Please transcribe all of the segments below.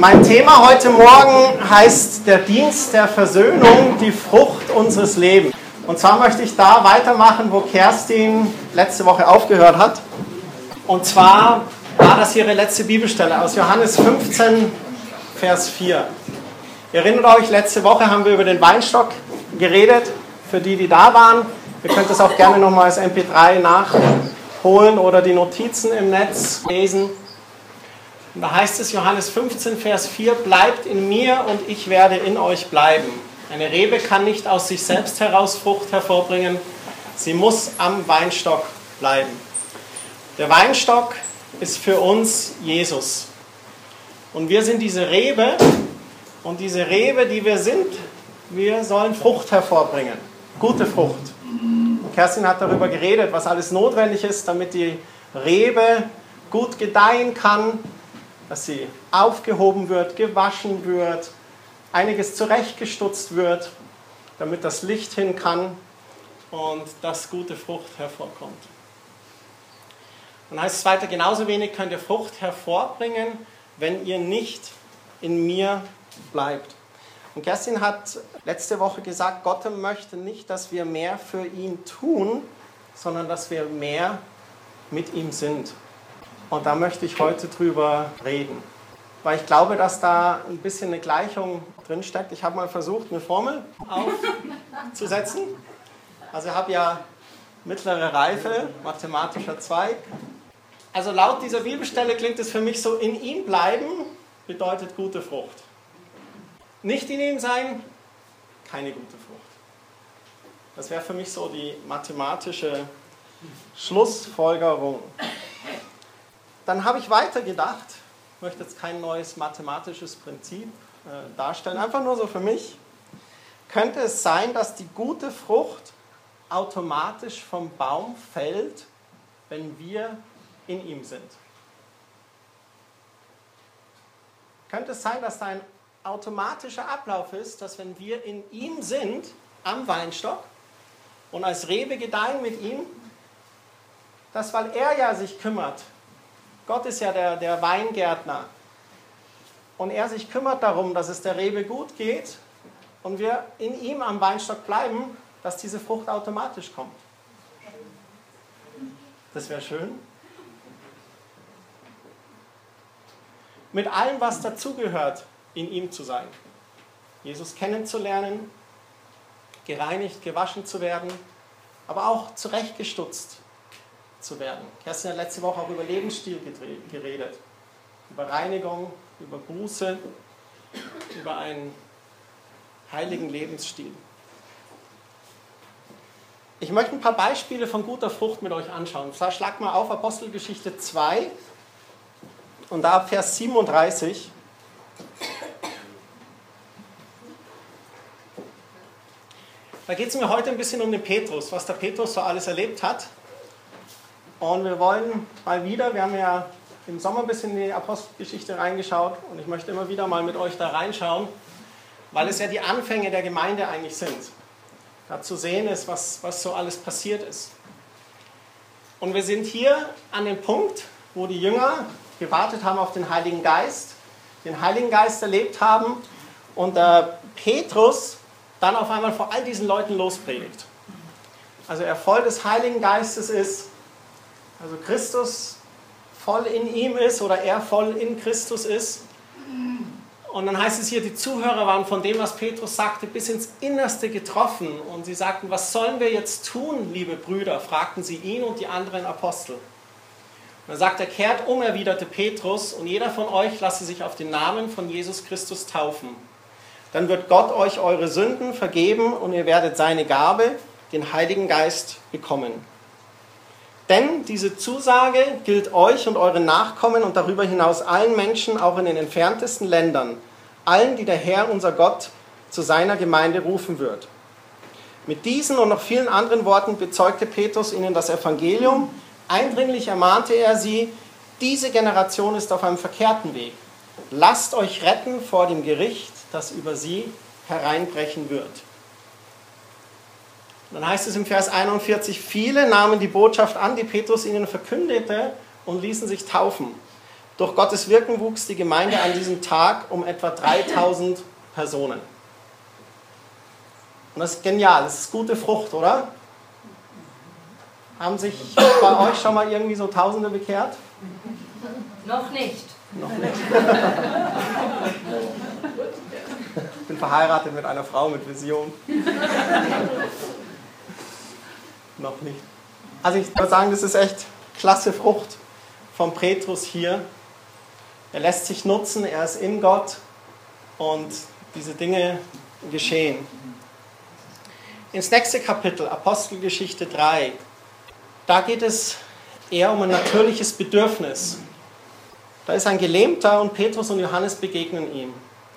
Mein Thema heute Morgen heißt der Dienst der Versöhnung, die Frucht unseres Lebens. Und zwar möchte ich da weitermachen, wo Kerstin letzte Woche aufgehört hat. Und zwar war das ihre letzte Bibelstelle aus Johannes 15, Vers 4. Ihr erinnert euch, letzte Woche haben wir über den Weinstock geredet, für die, die da waren. Ihr könnt das auch gerne nochmal als MP3 nachholen oder die Notizen im Netz lesen. Und da heißt es Johannes 15, Vers 4, bleibt in mir und ich werde in euch bleiben. Eine Rebe kann nicht aus sich selbst heraus Frucht hervorbringen, sie muss am Weinstock bleiben. Der Weinstock ist für uns Jesus. Und wir sind diese Rebe und diese Rebe, die wir sind, wir sollen Frucht hervorbringen, gute Frucht. Kerstin hat darüber geredet, was alles notwendig ist, damit die Rebe gut gedeihen kann, dass sie aufgehoben wird, gewaschen wird, einiges zurechtgestutzt wird, damit das Licht hin kann und dass gute Frucht hervorkommt. Und heißt es weiter, genauso wenig könnt ihr Frucht hervorbringen, wenn ihr nicht in mir bleibt. Und Kerstin hat letzte Woche gesagt, Gott möchte nicht, dass wir mehr für ihn tun, sondern dass wir mehr mit ihm sind. Und da möchte ich heute drüber reden. Weil ich glaube, dass da ein bisschen eine Gleichung drin steckt. Ich habe mal versucht, eine Formel aufzusetzen. Also ich habe ja mittlere Reife, mathematischer Zweig. Also laut dieser Bibelstelle klingt es für mich so, in ihm bleiben bedeutet gute Frucht. Nicht in ihm sein, keine gute Frucht. Das wäre für mich so die mathematische Schlussfolgerung. Dann habe ich weitergedacht, ich möchte jetzt kein neues mathematisches Prinzip äh, darstellen, einfach nur so für mich. Könnte es sein, dass die gute Frucht automatisch vom Baum fällt, wenn wir in ihm sind? Könnte es sein, dass da ein automatischer Ablauf ist, dass wenn wir in ihm sind, am Weinstock, und als Rebe gedeihen mit ihm, dass weil er ja sich kümmert Gott ist ja der, der Weingärtner. Und er sich kümmert darum, dass es der Rebe gut geht und wir in ihm am Weinstock bleiben, dass diese Frucht automatisch kommt. Das wäre schön. Mit allem, was dazugehört, in ihm zu sein. Jesus kennenzulernen, gereinigt, gewaschen zu werden, aber auch zurechtgestutzt zu werden. Kerstin hat letzte Woche auch über Lebensstil geredet, über Reinigung, über Buße, über einen heiligen Lebensstil. Ich möchte ein paar Beispiele von guter Frucht mit euch anschauen. Schlag mal auf Apostelgeschichte 2 und da Vers 37. Da geht es mir heute ein bisschen um den Petrus, was der Petrus so alles erlebt hat. Und wir wollen mal wieder, wir haben ja im Sommer ein bisschen in die Apostelgeschichte reingeschaut und ich möchte immer wieder mal mit euch da reinschauen, weil es ja die Anfänge der Gemeinde eigentlich sind. Da zu sehen ist, was, was so alles passiert ist. Und wir sind hier an dem Punkt, wo die Jünger gewartet haben auf den Heiligen Geist, den Heiligen Geist erlebt haben und der Petrus dann auf einmal vor all diesen Leuten lospredigt. Also er voll des Heiligen Geistes ist also Christus voll in ihm ist oder er voll in Christus ist. Und dann heißt es hier, die Zuhörer waren von dem, was Petrus sagte, bis ins Innerste getroffen. Und sie sagten, was sollen wir jetzt tun, liebe Brüder? fragten sie ihn und die anderen Apostel. Und dann sagt er, kehrt um, erwiderte Petrus, und jeder von euch lasse sich auf den Namen von Jesus Christus taufen. Dann wird Gott euch eure Sünden vergeben und ihr werdet seine Gabe, den Heiligen Geist, bekommen. Denn diese Zusage gilt euch und euren Nachkommen und darüber hinaus allen Menschen, auch in den entferntesten Ländern, allen, die der Herr, unser Gott, zu seiner Gemeinde rufen wird. Mit diesen und noch vielen anderen Worten bezeugte Petrus ihnen das Evangelium. Eindringlich ermahnte er sie, diese Generation ist auf einem verkehrten Weg. Lasst euch retten vor dem Gericht, das über sie hereinbrechen wird. Dann heißt es im Vers 41, viele nahmen die Botschaft an, die Petrus ihnen verkündete und ließen sich taufen. Durch Gottes Wirken wuchs die Gemeinde an diesem Tag um etwa 3000 Personen. Und das ist genial, das ist gute Frucht, oder? Haben sich bei euch schon mal irgendwie so Tausende bekehrt? Noch nicht. Noch nicht. Ich bin verheiratet mit einer Frau mit Vision. Noch nicht. Also ich würde sagen, das ist echt klasse Frucht von Petrus hier. Er lässt sich nutzen, er ist in Gott und diese Dinge geschehen. Ins nächste Kapitel, Apostelgeschichte 3, da geht es eher um ein natürliches Bedürfnis. Da ist ein Gelähmter und Petrus und Johannes begegnen ihm.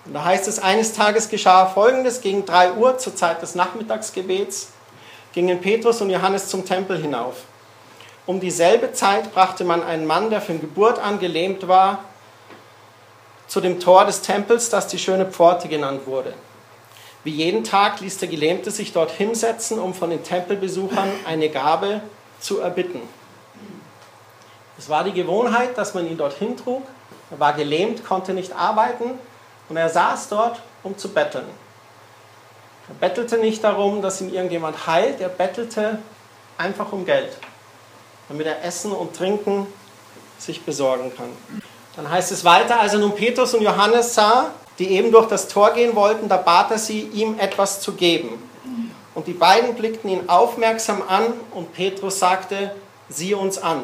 Und da heißt es, eines Tages geschah Folgendes, gegen 3 Uhr zur Zeit des Nachmittagsgebets gingen Petrus und Johannes zum Tempel hinauf. Um dieselbe Zeit brachte man einen Mann, der von Geburt an gelähmt war, zu dem Tor des Tempels, das die schöne Pforte genannt wurde. Wie jeden Tag ließ der Gelähmte sich dort hinsetzen, um von den Tempelbesuchern eine Gabe zu erbitten. Es war die Gewohnheit, dass man ihn dorthin trug. Er war gelähmt, konnte nicht arbeiten und er saß dort, um zu betteln. Er bettelte nicht darum, dass ihn irgendjemand heilt, er bettelte einfach um Geld, damit er Essen und Trinken sich besorgen kann. Dann heißt es weiter, als er nun Petrus und Johannes sah, die eben durch das Tor gehen wollten, da bat er sie, ihm etwas zu geben. Und die beiden blickten ihn aufmerksam an und Petrus sagte, sieh uns an.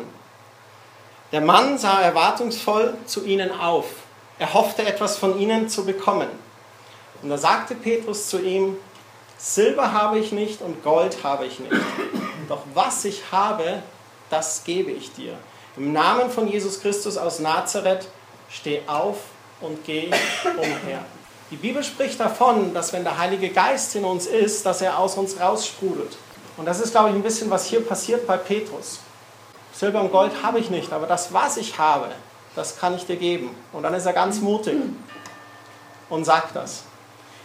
Der Mann sah erwartungsvoll zu ihnen auf. Er hoffte etwas von ihnen zu bekommen. Und da sagte Petrus zu ihm, Silber habe ich nicht und Gold habe ich nicht. Doch was ich habe, das gebe ich dir. Im Namen von Jesus Christus aus Nazareth, steh auf und geh umher. Die Bibel spricht davon, dass wenn der Heilige Geist in uns ist, dass er aus uns raussprudelt. Und das ist, glaube ich, ein bisschen, was hier passiert bei Petrus. Silber und Gold habe ich nicht, aber das, was ich habe, das kann ich dir geben. Und dann ist er ganz mutig und sagt das.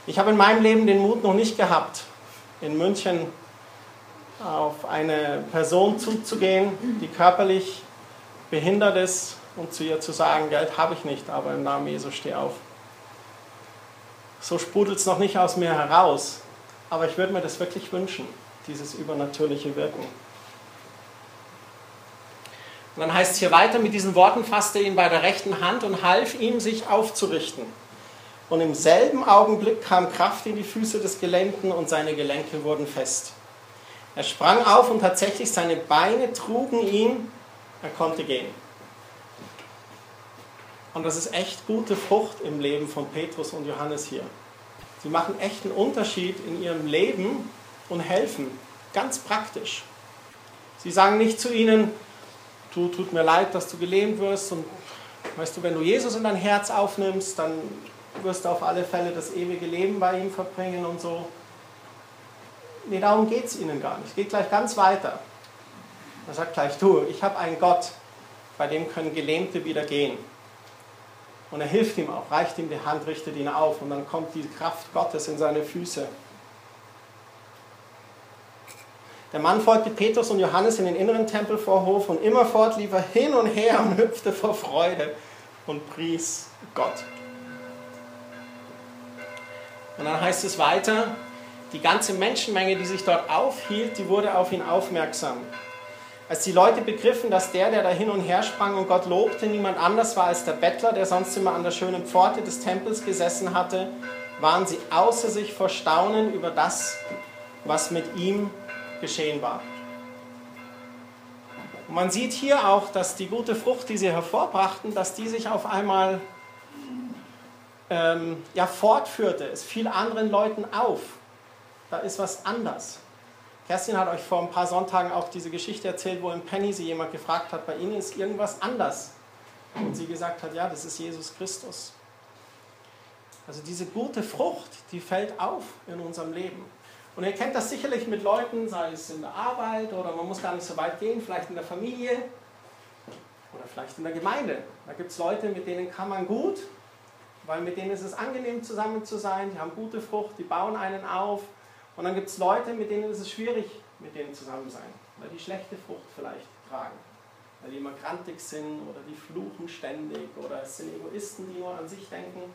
Ich habe in meinem Leben den Mut noch nicht gehabt, in München auf eine Person zuzugehen, die körperlich behindert ist und zu ihr zu sagen, Geld habe ich nicht, aber im Namen Jesu steh auf. So sprudelt es noch nicht aus mir heraus, aber ich würde mir das wirklich wünschen, dieses übernatürliche Wirken. Und dann heißt es hier weiter, mit diesen Worten fasste ihn bei der rechten Hand und half ihm, sich aufzurichten. Und im selben Augenblick kam Kraft in die Füße des Gelähmten und seine Gelenke wurden fest. Er sprang auf und tatsächlich seine Beine trugen ihn, er konnte gehen. Und das ist echt gute Frucht im Leben von Petrus und Johannes hier. Sie machen echt einen Unterschied in ihrem Leben und helfen, ganz praktisch. Sie sagen nicht zu ihnen, du tut mir leid, dass du gelähmt wirst und weißt du, wenn du Jesus in dein Herz aufnimmst, dann wirst auf alle Fälle das ewige Leben bei ihm verbringen und so. Nee, darum geht es ihnen gar nicht. Es geht gleich ganz weiter. Er sagt gleich, du, ich habe einen Gott, bei dem können Gelähmte wieder gehen. Und er hilft ihm auch, reicht ihm die Hand, richtet ihn auf und dann kommt die Kraft Gottes in seine Füße. Der Mann folgte Petrus und Johannes in den inneren Tempelvorhof und immerfort lief er hin und her und hüpfte vor Freude und pries Gott. Und dann heißt es weiter, die ganze Menschenmenge, die sich dort aufhielt, die wurde auf ihn aufmerksam. Als die Leute begriffen, dass der, der da hin und her sprang und Gott lobte, niemand anders war als der Bettler, der sonst immer an der schönen Pforte des Tempels gesessen hatte, waren sie außer sich vor Staunen über das, was mit ihm geschehen war. Und man sieht hier auch, dass die gute Frucht, die sie hervorbrachten, dass die sich auf einmal ähm, ja, fortführte. Es fiel anderen Leuten auf. Da ist was anders. Kerstin hat euch vor ein paar Sonntagen auch diese Geschichte erzählt, wo im Penny sie jemand gefragt hat, bei ihnen ist irgendwas anders. Und sie gesagt hat, ja, das ist Jesus Christus. Also diese gute Frucht, die fällt auf in unserem Leben. Und ihr kennt das sicherlich mit Leuten, sei es in der Arbeit oder man muss gar nicht so weit gehen, vielleicht in der Familie oder vielleicht in der Gemeinde. Da gibt es Leute, mit denen kann man gut, weil mit denen ist es angenehm zusammen zu sein, die haben gute Frucht, die bauen einen auf. Und dann gibt es Leute, mit denen ist es schwierig, mit denen zusammen zu sein, weil die schlechte Frucht vielleicht tragen. weil die immer grantig sind oder die fluchen ständig oder es sind Egoisten, die nur an sich denken.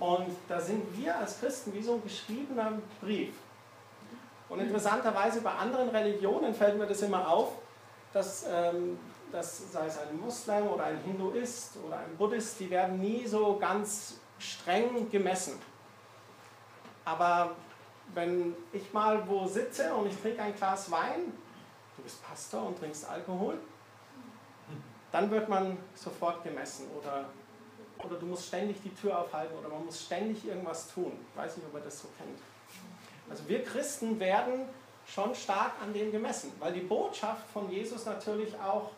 Und da sind wir als Christen wie so ein geschriebener Brief. Und interessanterweise bei anderen Religionen fällt mir das immer auf, dass, ähm, dass sei es ein Muslim oder ein Hinduist oder ein Buddhist, die werden nie so ganz streng gemessen. Aber wenn ich mal wo sitze und ich trinke ein Glas Wein, du bist Pastor und trinkst Alkohol, dann wird man sofort gemessen oder, oder du musst ständig die Tür aufhalten oder man muss ständig irgendwas tun. Ich weiß nicht, ob ihr das so kennt. Also wir Christen werden schon stark an dem gemessen, weil die Botschaft von Jesus natürlich auch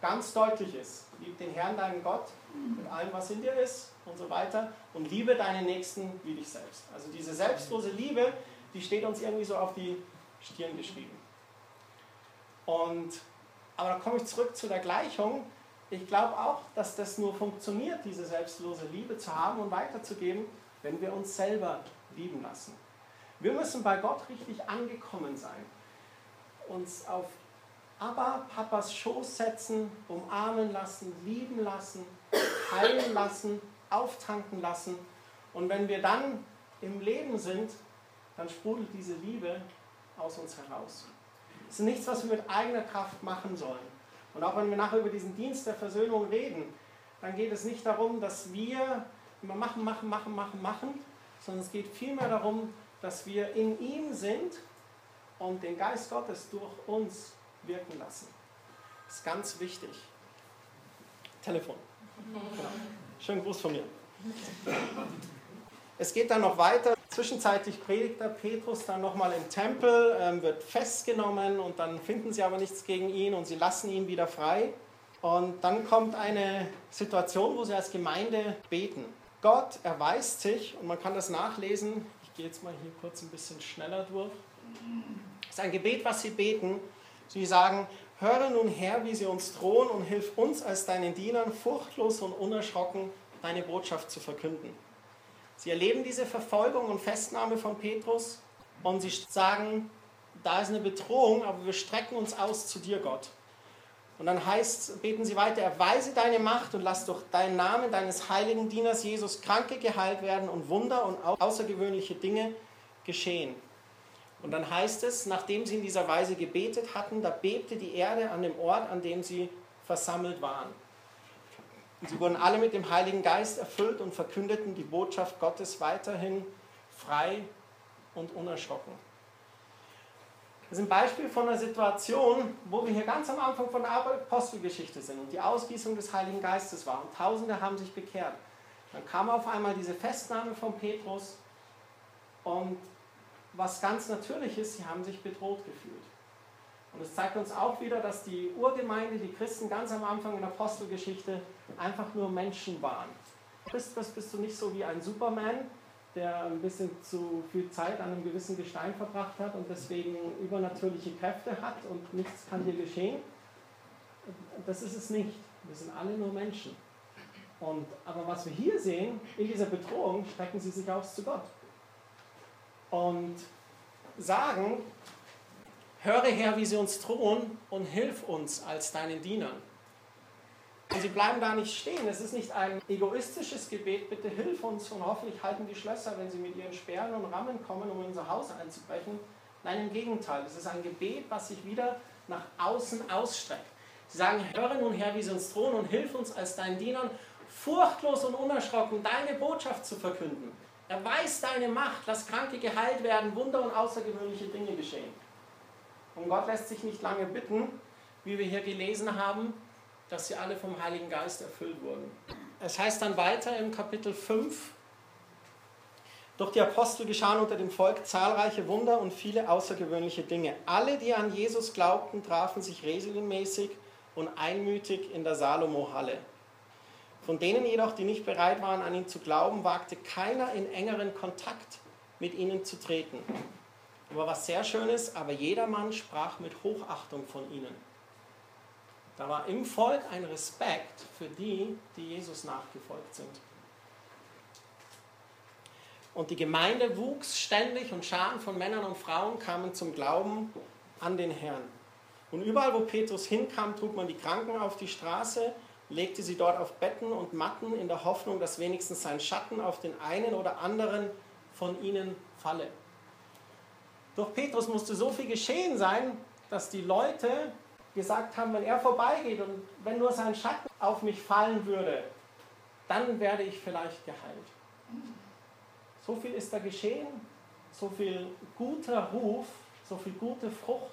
ganz deutlich ist. Lieb den Herrn, deinen Gott, mit allem, was in dir ist und so weiter und liebe deinen Nächsten wie dich selbst. Also diese selbstlose Liebe, die steht uns irgendwie so auf die Stirn geschrieben. Und, aber da komme ich zurück zu der Gleichung. Ich glaube auch, dass das nur funktioniert, diese selbstlose Liebe zu haben und weiterzugeben, wenn wir uns selber lieben lassen. Wir müssen bei Gott richtig angekommen sein. Uns auf Abba, Papas Schoß setzen, umarmen lassen, lieben lassen, heilen lassen, auftanken lassen. Und wenn wir dann im Leben sind, dann sprudelt diese Liebe aus uns heraus. Es ist nichts, was wir mit eigener Kraft machen sollen. Und auch wenn wir nachher über diesen Dienst der Versöhnung reden, dann geht es nicht darum, dass wir immer machen, machen, machen, machen, machen, sondern es geht vielmehr darum, dass wir in ihm sind und den Geist Gottes durch uns wirken lassen. Das ist ganz wichtig. Telefon. Genau. Schönen Gruß von mir. Es geht dann noch weiter. Zwischenzeitlich predigt der Petrus dann nochmal im Tempel, ähm, wird festgenommen und dann finden sie aber nichts gegen ihn und sie lassen ihn wieder frei. Und dann kommt eine Situation, wo sie als Gemeinde beten. Gott erweist sich, und man kann das nachlesen, ich gehe jetzt mal hier kurz ein bisschen schneller durch. Es ist ein Gebet, was sie beten. Sie sagen, höre nun her, wie sie uns drohen und hilf uns als deinen Dienern furchtlos und unerschrocken deine Botschaft zu verkünden. Sie erleben diese Verfolgung und Festnahme von Petrus und sie sagen, da ist eine Bedrohung, aber wir strecken uns aus zu dir, Gott. Und dann heißt, beten sie weiter, erweise deine Macht und lass durch deinen Namen deines heiligen Dieners Jesus Kranke geheilt werden und Wunder und außergewöhnliche Dinge geschehen. Und dann heißt es, nachdem sie in dieser Weise gebetet hatten, da bebte die Erde an dem Ort, an dem sie versammelt waren. Und sie wurden alle mit dem Heiligen Geist erfüllt und verkündeten die Botschaft Gottes weiterhin frei und unerschrocken. Das ist ein Beispiel von einer Situation, wo wir hier ganz am Anfang von der Apostelgeschichte sind und die Ausgießung des Heiligen Geistes war und Tausende haben sich bekehrt. Dann kam auf einmal diese Festnahme von Petrus und was ganz natürlich ist, sie haben sich bedroht gefühlt. Und es zeigt uns auch wieder, dass die Urgemeinde, die Christen ganz am Anfang in der Apostelgeschichte einfach nur Menschen waren. Christ bist du nicht so wie ein Superman, der ein bisschen zu viel Zeit an einem gewissen Gestein verbracht hat und deswegen übernatürliche Kräfte hat und nichts kann dir geschehen. Das ist es nicht. Wir sind alle nur Menschen. Und, aber was wir hier sehen, in dieser Bedrohung strecken sie sich aus zu Gott. Und sagen, höre her, wie sie uns drohen und hilf uns als deinen Dienern. Und sie bleiben da nicht stehen. Es ist nicht ein egoistisches Gebet, bitte hilf uns und hoffentlich halten die Schlösser, wenn sie mit ihren Sperren und Rammen kommen, um in unser Haus einzubrechen. Nein, im Gegenteil. Es ist ein Gebet, was sich wieder nach außen ausstreckt. Sie sagen, höre nun her, wie sie uns drohen und hilf uns als deinen Dienern, furchtlos und unerschrocken deine Botschaft zu verkünden. Erweis deine Macht, lass Kranke geheilt werden, Wunder und außergewöhnliche Dinge geschehen. Und Gott lässt sich nicht lange bitten, wie wir hier gelesen haben, dass sie alle vom Heiligen Geist erfüllt wurden. Es heißt dann weiter im Kapitel 5, durch die Apostel geschahen unter dem Volk zahlreiche Wunder und viele außergewöhnliche Dinge. Alle, die an Jesus glaubten, trafen sich regelmäßig und einmütig in der Salomo-Halle. Von denen jedoch, die nicht bereit waren, an ihn zu glauben, wagte keiner in engeren Kontakt mit ihnen zu treten. Aber was sehr schön ist, aber jedermann sprach mit Hochachtung von ihnen. Da war im Volk ein Respekt für die, die Jesus nachgefolgt sind. Und die Gemeinde wuchs ständig und Scharen von Männern und Frauen kamen zum Glauben an den Herrn. Und überall, wo Petrus hinkam, trug man die Kranken auf die Straße, legte sie dort auf Betten und Matten in der Hoffnung, dass wenigstens sein Schatten auf den einen oder anderen von ihnen falle. Durch Petrus musste so viel geschehen sein, dass die Leute gesagt haben, wenn er vorbeigeht und wenn nur sein Schatten auf mich fallen würde, dann werde ich vielleicht geheilt. So viel ist da geschehen, so viel guter Ruf, so viel gute Frucht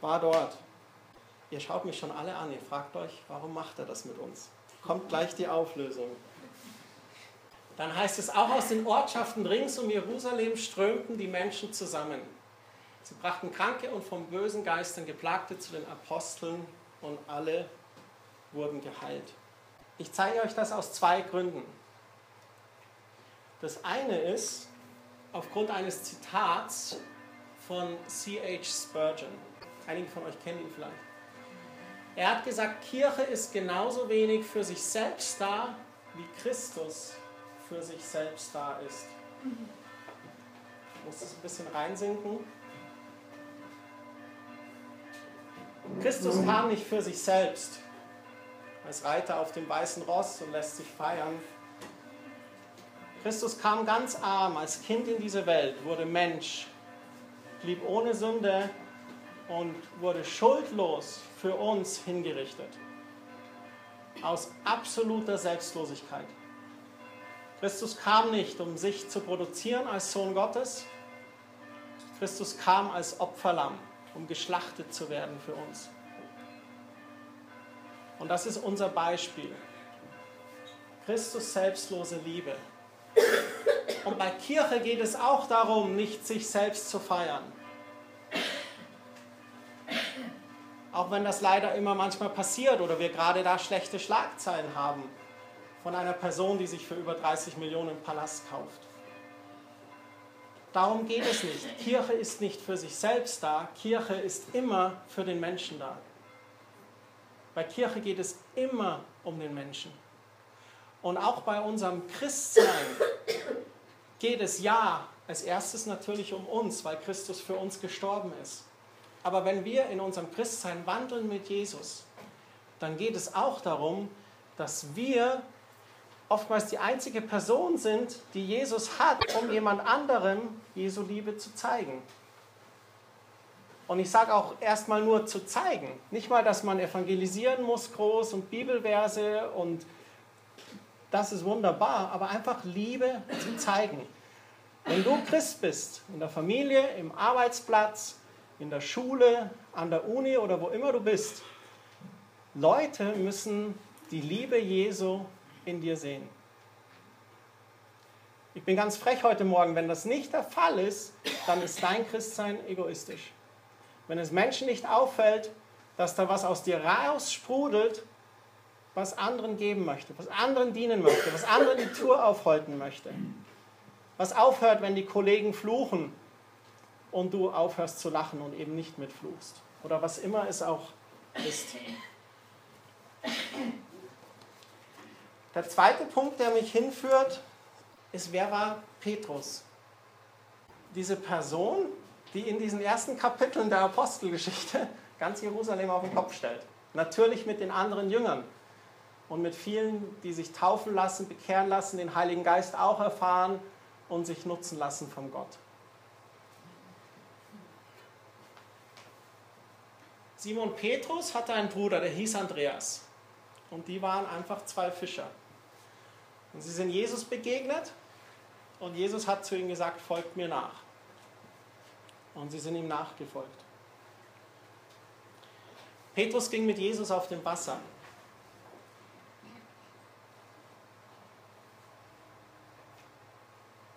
war dort. Ihr schaut mich schon alle an, ihr fragt euch, warum macht er das mit uns? Kommt gleich die Auflösung. Dann heißt es, auch aus den Ortschaften rings um Jerusalem strömten die Menschen zusammen. Sie brachten Kranke und vom bösen Geistern Geplagte zu den Aposteln und alle wurden geheilt. Ich zeige euch das aus zwei Gründen. Das eine ist aufgrund eines Zitats von C.H. Spurgeon. Einige von euch kennen ihn vielleicht. Er hat gesagt, Kirche ist genauso wenig für sich selbst da, wie Christus für sich selbst da ist. Ich muss das ein bisschen reinsinken. Christus kam nicht für sich selbst als Reiter auf dem weißen Ross und lässt sich feiern. Christus kam ganz arm als Kind in diese Welt, wurde Mensch, blieb ohne Sünde und wurde schuldlos für uns hingerichtet. Aus absoluter Selbstlosigkeit. Christus kam nicht, um sich zu produzieren als Sohn Gottes. Christus kam als Opferlamm, um geschlachtet zu werden für uns. Und das ist unser Beispiel. Christus selbstlose Liebe. Und bei Kirche geht es auch darum, nicht sich selbst zu feiern. Auch wenn das leider immer manchmal passiert oder wir gerade da schlechte Schlagzeilen haben von einer Person, die sich für über 30 Millionen einen Palast kauft. Darum geht es nicht. Kirche ist nicht für sich selbst da, Kirche ist immer für den Menschen da. Bei Kirche geht es immer um den Menschen. Und auch bei unserem Christsein geht es ja als erstes natürlich um uns, weil Christus für uns gestorben ist. Aber wenn wir in unserem Christsein wandeln mit Jesus, dann geht es auch darum, dass wir oftmals die einzige Person sind, die Jesus hat, um jemand anderem Jesu Liebe zu zeigen. Und ich sage auch erstmal nur zu zeigen. Nicht mal, dass man evangelisieren muss groß und Bibelverse und das ist wunderbar, aber einfach Liebe zu zeigen. Wenn du Christ bist, in der Familie, im Arbeitsplatz, in der Schule, an der Uni oder wo immer du bist, Leute müssen die Liebe Jesu in dir sehen. Ich bin ganz frech heute Morgen, wenn das nicht der Fall ist, dann ist dein Christsein egoistisch. Wenn es Menschen nicht auffällt, dass da was aus dir raussprudelt, was anderen geben möchte, was anderen dienen möchte, was anderen die Tour aufhalten möchte. Was aufhört, wenn die Kollegen fluchen und du aufhörst zu lachen und eben nicht mitfluchst. Oder was immer es auch ist. Der zweite Punkt, der mich hinführt, ist, wer war Petrus? Diese Person, die in diesen ersten Kapiteln der Apostelgeschichte ganz Jerusalem auf den Kopf stellt. Natürlich mit den anderen Jüngern und mit vielen, die sich taufen lassen, bekehren lassen, den Heiligen Geist auch erfahren und sich nutzen lassen von Gott. Simon Petrus hatte einen Bruder, der hieß Andreas. Und die waren einfach zwei Fischer. Und sie sind Jesus begegnet und Jesus hat zu ihnen gesagt, folgt mir nach. Und sie sind ihm nachgefolgt. Petrus ging mit Jesus auf dem Wasser.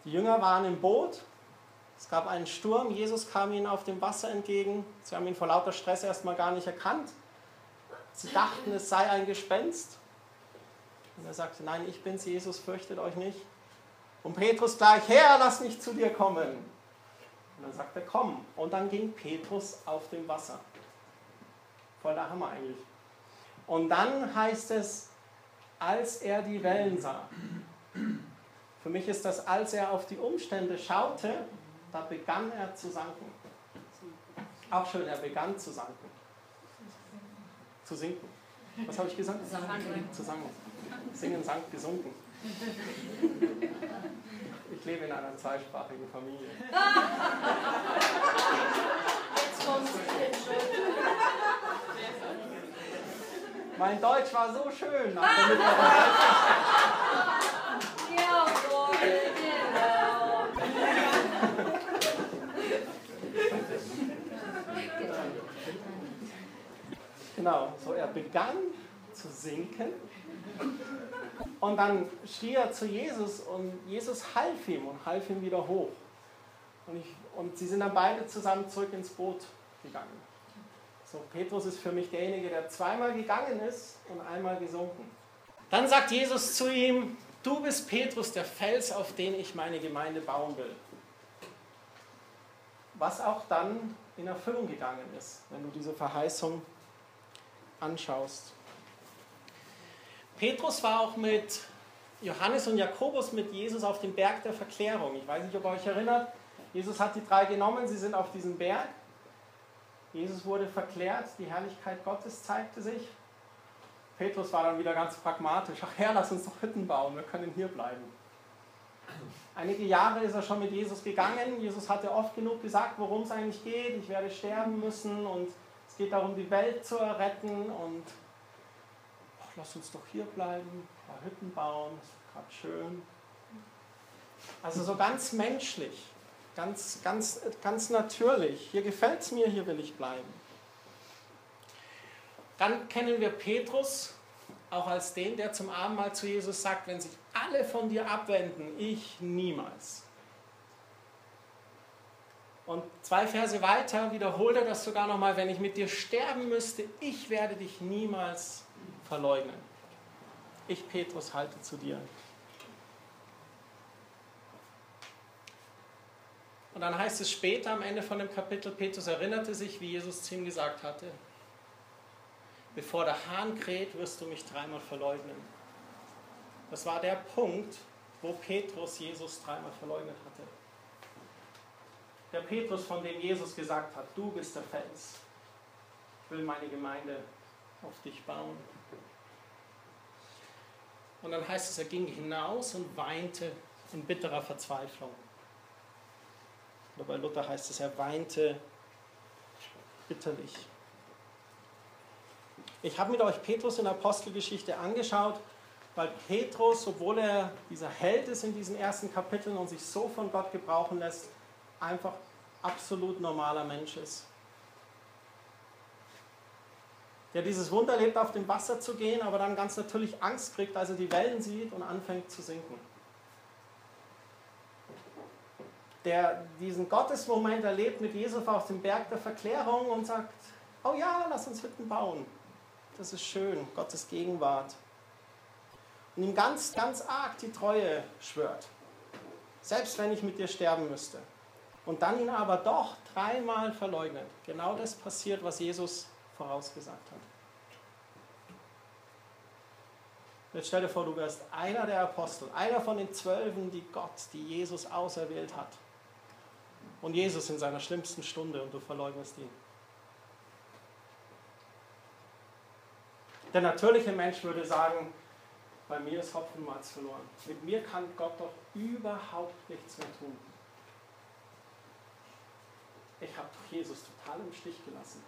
Die Jünger waren im Boot es gab einen Sturm, Jesus kam ihnen auf dem Wasser entgegen. Sie haben ihn vor lauter Stress erstmal gar nicht erkannt. Sie dachten, es sei ein Gespenst. Und er sagte, nein, ich bin's, Jesus, fürchtet euch nicht. Und Petrus gleich, Herr, lass mich zu dir kommen. Und dann sagt er, komm. Und dann ging Petrus auf dem Wasser. Voll der Hammer eigentlich. Und dann heißt es, als er die Wellen sah. Für mich ist das, als er auf die Umstände schaute, da begann er zu sanken. Auch schön, er begann zu sanken. Zu sinken. Was habe ich gesagt? Sanken. Zu sanken. Singen, sank, gesunken. Ich lebe in einer zweisprachigen Familie. Jetzt kommst du. Mein Deutsch war so schön nach der mittleren Jawohl, genau. Genau, so er begann zu sinken und dann schrie er zu Jesus und Jesus half ihm und half ihm wieder hoch. Und, ich, und sie sind dann beide zusammen zurück ins Boot gegangen. So, Petrus ist für mich derjenige, der zweimal gegangen ist und einmal gesunken. Dann sagt Jesus zu ihm, du bist Petrus, der Fels, auf den ich meine Gemeinde bauen will. Was auch dann in Erfüllung gegangen ist, wenn du diese Verheißung anschaust. Petrus war auch mit Johannes und Jakobus mit Jesus auf dem Berg der Verklärung. Ich weiß nicht, ob ihr euch erinnert. Jesus hat die drei genommen, sie sind auf diesem Berg. Jesus wurde verklärt, die Herrlichkeit Gottes zeigte sich. Petrus war dann wieder ganz pragmatisch. Ach Herr, lass uns doch Hütten bauen, wir können hier bleiben. Einige Jahre ist er schon mit Jesus gegangen. Jesus hatte oft genug gesagt, worum es eigentlich geht. Ich werde sterben müssen und geht darum, die Welt zu erretten. Und ach, lass uns doch hier bleiben, ein paar Hütten bauen, das ist gerade schön. Also so ganz menschlich, ganz, ganz, ganz natürlich. Hier gefällt es mir, hier will ich bleiben. Dann kennen wir Petrus auch als den, der zum Abendmahl zu Jesus sagt, wenn sich alle von dir abwenden, ich niemals. Und zwei Verse weiter wiederholt er das sogar nochmal, wenn ich mit dir sterben müsste, ich werde dich niemals verleugnen. Ich, Petrus, halte zu dir. Und dann heißt es später am Ende von dem Kapitel, Petrus erinnerte sich, wie Jesus zu ihm gesagt hatte, bevor der Hahn kräht, wirst du mich dreimal verleugnen. Das war der Punkt, wo Petrus Jesus dreimal verleugnet hatte. Der Petrus, von dem Jesus gesagt hat, du bist der Fels. Ich will meine Gemeinde auf dich bauen. Und dann heißt es, er ging hinaus und weinte in bitterer Verzweiflung. Oder bei Luther heißt es, er weinte bitterlich. Ich habe mit euch Petrus in der Apostelgeschichte angeschaut, weil Petrus, obwohl er dieser Held ist in diesen ersten Kapiteln und sich so von Gott gebrauchen lässt, einfach absolut normaler Mensch ist. Der dieses Wunder lebt, auf dem Wasser zu gehen, aber dann ganz natürlich Angst kriegt, als er die Wellen sieht und anfängt zu sinken. Der diesen Gottesmoment erlebt mit Jesus auf dem Berg der Verklärung und sagt, oh ja, lass uns Hütten bauen. Das ist schön, Gottes Gegenwart. Und ihm ganz, ganz arg die Treue schwört. Selbst wenn ich mit dir sterben müsste. Und dann ihn aber doch dreimal verleugnet. Genau das passiert, was Jesus vorausgesagt hat. Jetzt stell dir vor, du wärst einer der Apostel, einer von den Zwölfen, die Gott, die Jesus auserwählt hat. Und Jesus in seiner schlimmsten Stunde und du verleugnest ihn. Der natürliche Mensch würde sagen, bei mir ist Hopfenmalz verloren. Mit mir kann Gott doch überhaupt nichts mehr tun. Ich habe doch Jesus total im Stich gelassen.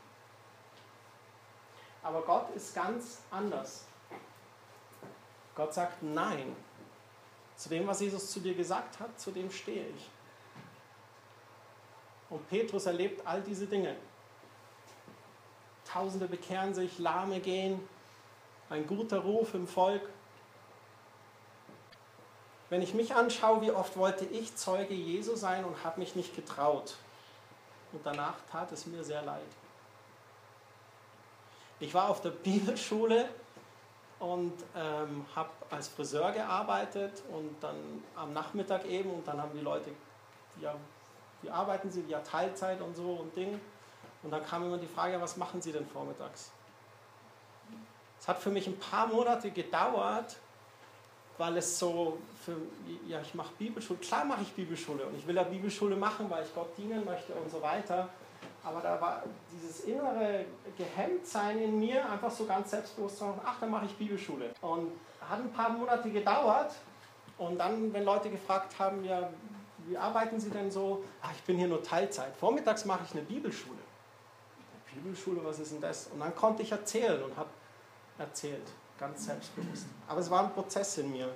Aber Gott ist ganz anders. Gott sagt Nein. Zu dem, was Jesus zu dir gesagt hat, zu dem stehe ich. Und Petrus erlebt all diese Dinge. Tausende bekehren sich, Lahme gehen, ein guter Ruf im Volk. Wenn ich mich anschaue, wie oft wollte ich Zeuge Jesu sein und habe mich nicht getraut. Und danach tat es mir sehr leid. Ich war auf der Bibelschule und ähm, habe als Friseur gearbeitet und dann am Nachmittag eben und dann haben die Leute, ja, wie arbeiten sie, ja Teilzeit und so und Ding. Und dann kam immer die Frage, was machen sie denn vormittags? Es hat für mich ein paar Monate gedauert, weil es so, für, ja, ich mache Bibelschule, klar mache ich Bibelschule und ich will ja Bibelschule machen, weil ich Gott dienen möchte und so weiter. Aber da war dieses innere Gehemmtsein in mir, einfach so ganz selbstbewusst zu sagen, ach, dann mache ich Bibelschule. Und hat ein paar Monate gedauert. Und dann, wenn Leute gefragt haben, ja, wie arbeiten Sie denn so? Ach, ich bin hier nur Teilzeit. Vormittags mache ich eine Bibelschule. Bibelschule, was ist denn das? Und dann konnte ich erzählen und habe erzählt, ganz selbstbewusst. Aber es war ein Prozess in mir.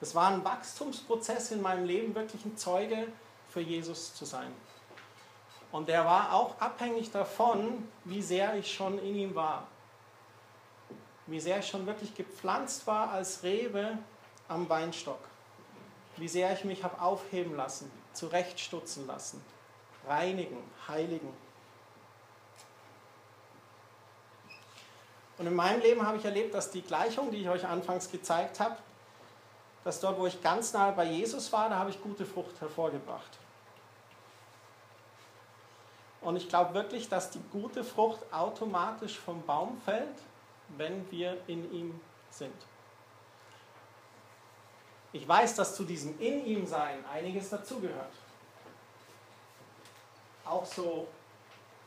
Es war ein Wachstumsprozess in meinem Leben, wirklich ein Zeuge für Jesus zu sein. Und der war auch abhängig davon, wie sehr ich schon in ihm war. Wie sehr ich schon wirklich gepflanzt war als Rebe am Weinstock. Wie sehr ich mich habe aufheben lassen, zurechtstutzen lassen, reinigen, heiligen. Und in meinem Leben habe ich erlebt, dass die Gleichung, die ich euch anfangs gezeigt habe, dass dort, wo ich ganz nahe bei Jesus war, da habe ich gute Frucht hervorgebracht. Und ich glaube wirklich, dass die gute Frucht automatisch vom Baum fällt, wenn wir in ihm sind. Ich weiß, dass zu diesem in ihm sein einiges dazugehört. Auch so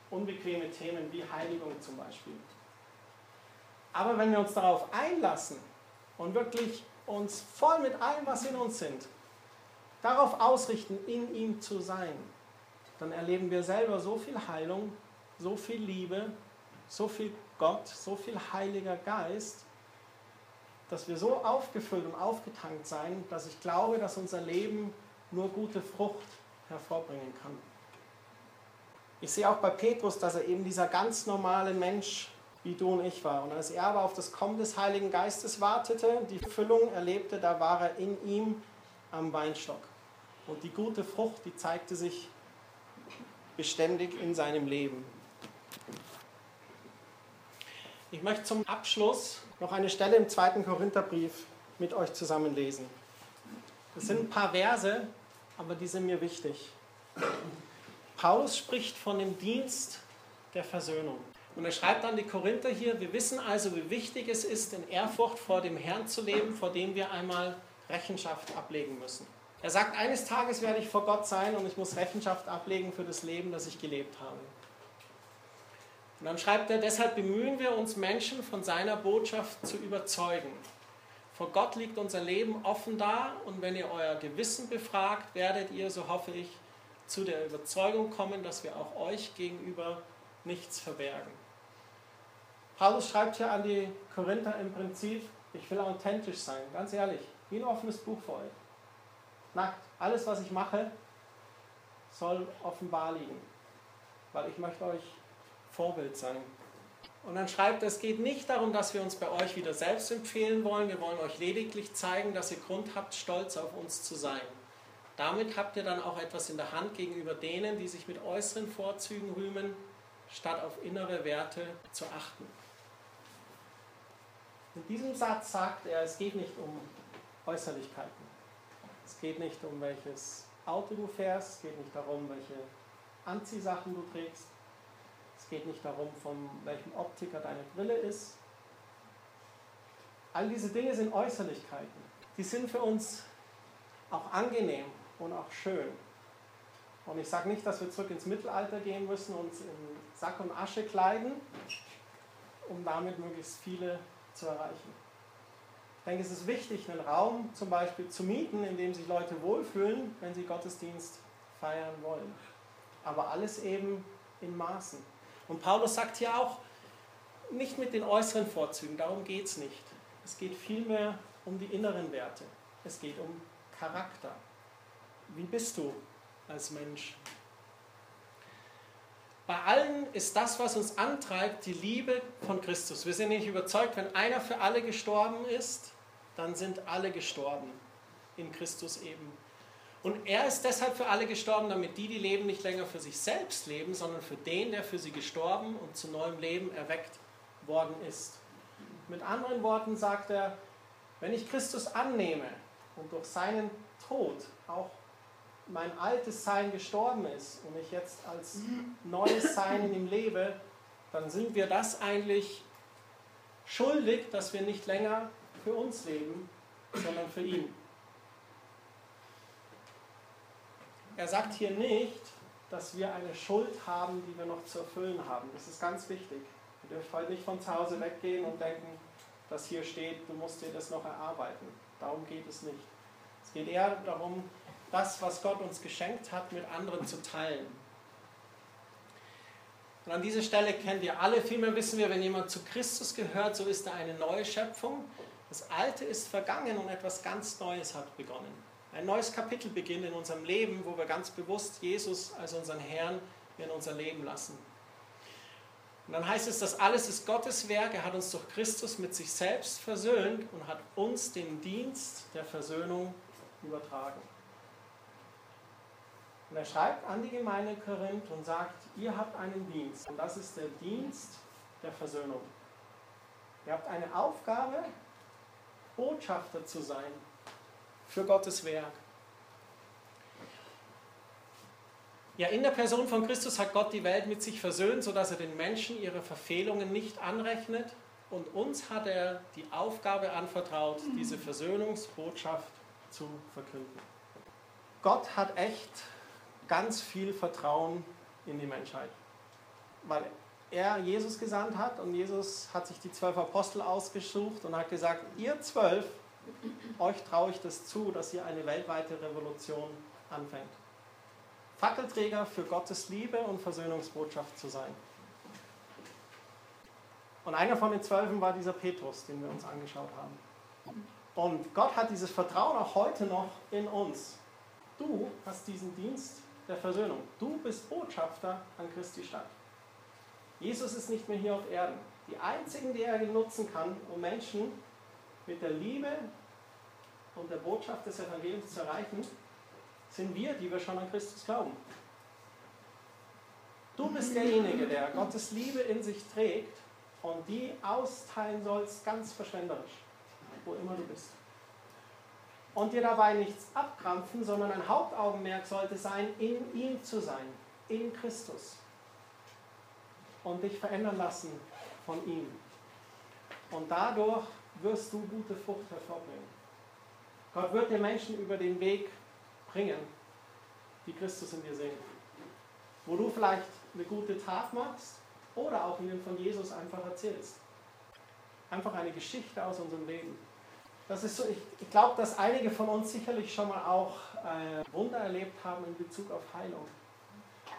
unbequeme Themen wie Heiligung zum Beispiel. Aber wenn wir uns darauf einlassen und wirklich uns voll mit allem, was in uns sind, darauf ausrichten, in ihm zu sein, dann erleben wir selber so viel Heilung, so viel Liebe, so viel Gott, so viel Heiliger Geist, dass wir so aufgefüllt und aufgetankt sein, dass ich glaube, dass unser Leben nur gute Frucht hervorbringen kann. Ich sehe auch bei Petrus, dass er eben dieser ganz normale Mensch wie du und ich war. Und als er aber auf das Kommen des Heiligen Geistes wartete, die Füllung erlebte, da war er in ihm am Weinstock. Und die gute Frucht, die zeigte sich beständig in seinem Leben. Ich möchte zum Abschluss noch eine Stelle im zweiten Korintherbrief mit euch zusammenlesen. Das sind ein paar Verse, aber die sind mir wichtig. Paulus spricht von dem Dienst der Versöhnung. Und er schreibt an die Korinther hier, wir wissen also, wie wichtig es ist, in Ehrfurcht vor dem Herrn zu leben, vor dem wir einmal Rechenschaft ablegen müssen. Er sagt, eines Tages werde ich vor Gott sein und ich muss Rechenschaft ablegen für das Leben, das ich gelebt habe. Und dann schreibt er, deshalb bemühen wir uns Menschen von seiner Botschaft zu überzeugen. Vor Gott liegt unser Leben offen da und wenn ihr euer Gewissen befragt, werdet ihr, so hoffe ich, zu der Überzeugung kommen, dass wir auch euch gegenüber nichts verbergen. Paulus schreibt hier an die Korinther im Prinzip, ich will authentisch sein, ganz ehrlich, wie ein offenes Buch für euch nackt. Alles, was ich mache, soll offenbar liegen, weil ich möchte euch Vorbild sein. Und dann schreibt er, es geht nicht darum, dass wir uns bei euch wieder selbst empfehlen wollen. Wir wollen euch lediglich zeigen, dass ihr Grund habt, stolz auf uns zu sein. Damit habt ihr dann auch etwas in der Hand gegenüber denen, die sich mit äußeren Vorzügen rühmen, statt auf innere Werte zu achten. In diesem Satz sagt er, es geht nicht um Äußerlichkeiten. Es geht nicht um welches Auto du fährst, es geht nicht darum, welche Anziehsachen du trägst, es geht nicht darum, von welchem Optiker deine Brille ist. All diese Dinge sind Äußerlichkeiten. Die sind für uns auch angenehm und auch schön. Und ich sage nicht, dass wir zurück ins Mittelalter gehen müssen, uns in Sack und Asche kleiden, um damit möglichst viele zu erreichen. Ich denke, es ist wichtig, einen Raum zum Beispiel zu mieten, in dem sich Leute wohlfühlen, wenn sie Gottesdienst feiern wollen. Aber alles eben in Maßen. Und Paulus sagt hier auch, nicht mit den äußeren Vorzügen, darum geht es nicht. Es geht vielmehr um die inneren Werte. Es geht um Charakter. Wie bist du als Mensch? Allen ist das, was uns antreibt, die Liebe von Christus. Wir sind nicht überzeugt, wenn einer für alle gestorben ist, dann sind alle gestorben in Christus eben. Und er ist deshalb für alle gestorben, damit die, die leben, nicht länger für sich selbst leben, sondern für den, der für sie gestorben und zu neuem Leben erweckt worden ist. Mit anderen Worten sagt er, wenn ich Christus annehme und durch seinen Tod auch mein altes Sein gestorben ist und ich jetzt als neues Sein in ihm lebe, dann sind wir das eigentlich schuldig, dass wir nicht länger für uns leben, sondern für ihn. Er sagt hier nicht, dass wir eine Schuld haben, die wir noch zu erfüllen haben. Das ist ganz wichtig. Ihr dürft heute nicht von zu Hause weggehen und denken, dass hier steht, du musst dir das noch erarbeiten. Darum geht es nicht. Es geht eher darum, das, was Gott uns geschenkt hat, mit anderen zu teilen. Und an dieser Stelle kennen wir alle, vielmehr wissen wir, wenn jemand zu Christus gehört, so ist er eine neue Schöpfung. Das Alte ist vergangen und etwas ganz Neues hat begonnen. Ein neues Kapitel beginnt in unserem Leben, wo wir ganz bewusst Jesus als unseren Herrn in unser Leben lassen. Und dann heißt es, dass alles ist Gottes Werk. Er hat uns durch Christus mit sich selbst versöhnt und hat uns den Dienst der Versöhnung übertragen. Und er schreibt an die Gemeinde Korinth und sagt, ihr habt einen Dienst und das ist der Dienst der Versöhnung. Ihr habt eine Aufgabe, Botschafter zu sein für Gottes Werk. Ja, in der Person von Christus hat Gott die Welt mit sich versöhnt, sodass er den Menschen ihre Verfehlungen nicht anrechnet. Und uns hat er die Aufgabe anvertraut, diese Versöhnungsbotschaft zu verkünden. Gott hat echt ganz viel Vertrauen in die Menschheit, weil er Jesus gesandt hat und Jesus hat sich die zwölf Apostel ausgesucht und hat gesagt, ihr zwölf, euch traue ich das zu, dass ihr eine weltweite Revolution anfängt. Fackelträger für Gottes Liebe und Versöhnungsbotschaft zu sein. Und einer von den Zwölfen war dieser Petrus, den wir uns angeschaut haben. Und Gott hat dieses Vertrauen auch heute noch in uns. Du hast diesen Dienst der Versöhnung. Du bist Botschafter an Christi Stadt. Jesus ist nicht mehr hier auf Erden. Die einzigen, die er nutzen kann, um Menschen mit der Liebe und der Botschaft des Evangeliums zu erreichen, sind wir, die wir schon an Christus glauben. Du bist derjenige, der Gottes Liebe in sich trägt und die austeilen sollst, ganz verschwenderisch, wo immer du bist. Und dir dabei nichts abkrampfen, sondern ein Hauptaugenmerk sollte sein, in ihm zu sein, in Christus. Und dich verändern lassen von ihm. Und dadurch wirst du gute Frucht hervorbringen. Gott wird dir Menschen über den Weg bringen, die Christus in dir sehen. Wo du vielleicht eine gute Tat machst oder auch ihnen von Jesus einfach erzählst. Einfach eine Geschichte aus unserem Leben. Das ist so, ich, ich glaube, dass einige von uns sicherlich schon mal auch äh, Wunder erlebt haben in Bezug auf Heilung.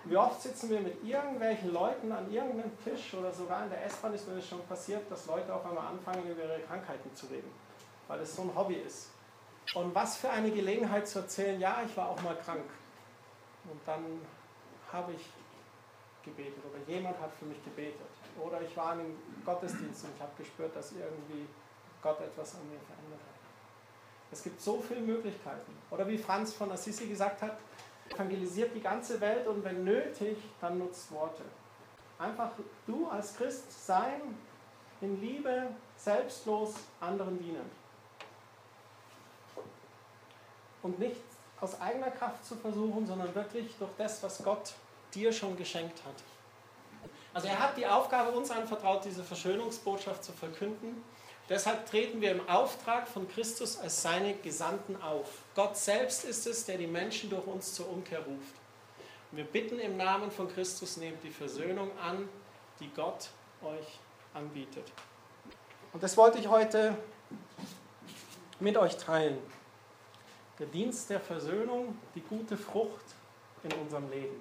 Wie oft sitzen wir mit irgendwelchen Leuten an irgendeinem Tisch oder sogar in der S-Bahn ist mir das schon passiert, dass Leute auf einmal anfangen, über ihre Krankheiten zu reden, weil es so ein Hobby ist. Und was für eine Gelegenheit zu erzählen, ja, ich war auch mal krank. Und dann habe ich gebetet oder jemand hat für mich gebetet. Oder ich war in einem Gottesdienst und ich habe gespürt, dass irgendwie Gott etwas an mir verändert hat. Es gibt so viele Möglichkeiten. Oder wie Franz von Assisi gesagt hat, evangelisiert die ganze Welt und wenn nötig, dann nutzt Worte. Einfach du als Christ sein, in Liebe, selbstlos anderen dienen. Und nicht aus eigener Kraft zu versuchen, sondern wirklich durch das, was Gott dir schon geschenkt hat. Also er hat die Aufgabe uns anvertraut, diese Verschönungsbotschaft zu verkünden. Deshalb treten wir im Auftrag von Christus als seine Gesandten auf. Gott selbst ist es, der die Menschen durch uns zur Umkehr ruft. Wir bitten im Namen von Christus, nehmt die Versöhnung an, die Gott euch anbietet. Und das wollte ich heute mit euch teilen. Der Dienst der Versöhnung, die gute Frucht in unserem Leben.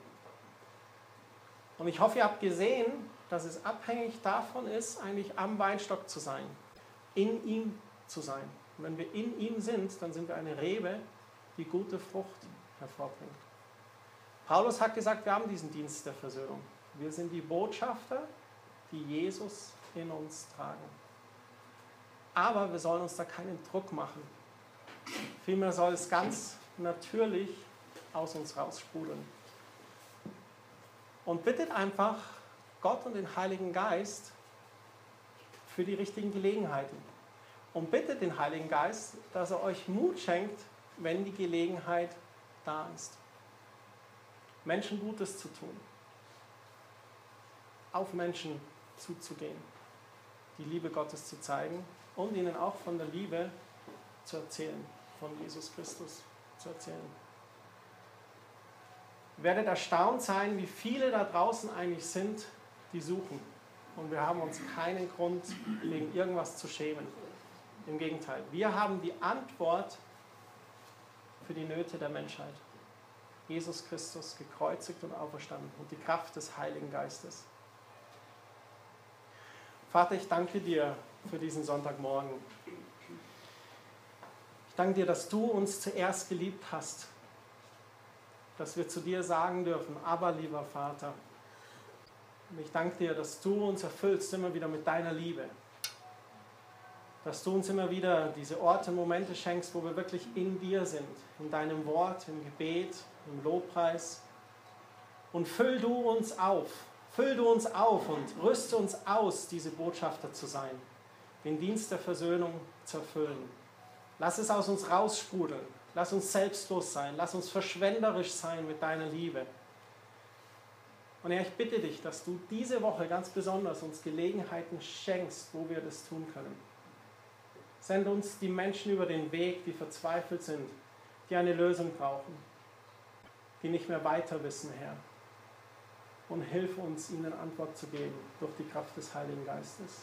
Und ich hoffe, ihr habt gesehen, dass es abhängig davon ist, eigentlich am Weinstock zu sein, in ihm zu sein. Und wenn wir in ihm sind, dann sind wir eine Rebe, die gute Frucht hervorbringt. Paulus hat gesagt, wir haben diesen Dienst der Versöhnung. Wir sind die Botschafter, die Jesus in uns tragen. Aber wir sollen uns da keinen Druck machen. Vielmehr soll es ganz natürlich aus uns raussprudeln. Und bittet einfach Gott und den Heiligen Geist für die richtigen Gelegenheiten. Und bittet den Heiligen Geist, dass er euch Mut schenkt, wenn die Gelegenheit da ist. Menschen Gutes zu tun. Auf Menschen zuzugehen. Die Liebe Gottes zu zeigen und ihnen auch von der Liebe zu erzählen, von Jesus Christus zu erzählen. Werdet erstaunt sein, wie viele da draußen eigentlich sind, die suchen. Und wir haben uns keinen Grund, wegen irgendwas zu schämen. Im Gegenteil, wir haben die Antwort für die Nöte der Menschheit. Jesus Christus gekreuzigt und auferstanden und die Kraft des Heiligen Geistes. Vater, ich danke dir für diesen Sonntagmorgen. Ich danke dir, dass du uns zuerst geliebt hast, dass wir zu dir sagen dürfen, aber lieber Vater. Und ich danke dir, dass du uns erfüllst immer wieder mit deiner Liebe. Dass du uns immer wieder diese Orte, Momente schenkst, wo wir wirklich in dir sind, in deinem Wort, im Gebet, im Lobpreis. Und füll du uns auf, füll du uns auf und rüste uns aus, diese Botschafter zu sein, den Dienst der Versöhnung zu erfüllen. Lass es aus uns raussprudeln. Lass uns selbstlos sein. Lass uns verschwenderisch sein mit deiner Liebe. Und Herr, ich bitte dich, dass du diese Woche ganz besonders uns Gelegenheiten schenkst, wo wir das tun können. Send uns die Menschen über den Weg, die verzweifelt sind, die eine Lösung brauchen, die nicht mehr weiter wissen, Herr. Und hilf uns, ihnen Antwort zu geben durch die Kraft des Heiligen Geistes.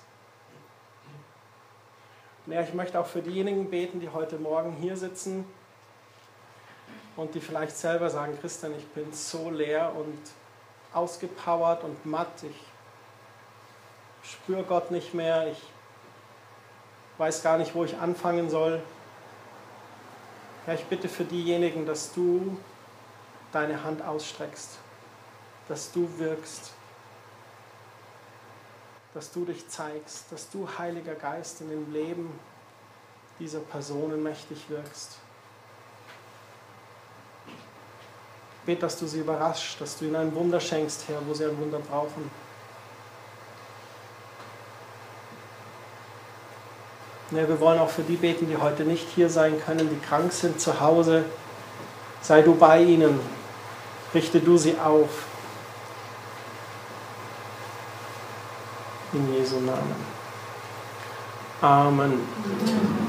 Und Herr, ich möchte auch für diejenigen beten, die heute Morgen hier sitzen und die vielleicht selber sagen, Christian, ich bin so leer und ausgepowert und matt, ich spüre Gott nicht mehr, ich weiß gar nicht, wo ich anfangen soll. Herr, ich bitte für diejenigen, dass du deine Hand ausstreckst, dass du wirkst, dass du dich zeigst, dass du, Heiliger Geist, in dem Leben dieser Personen mächtig wirkst. Ich bete, dass du sie überraschst, dass du ihnen ein Wunder schenkst, Herr, wo sie ein Wunder brauchen. Ja, wir wollen auch für die beten, die heute nicht hier sein können, die krank sind zu Hause. Sei du bei ihnen, richte du sie auf. In Jesu Namen. Amen.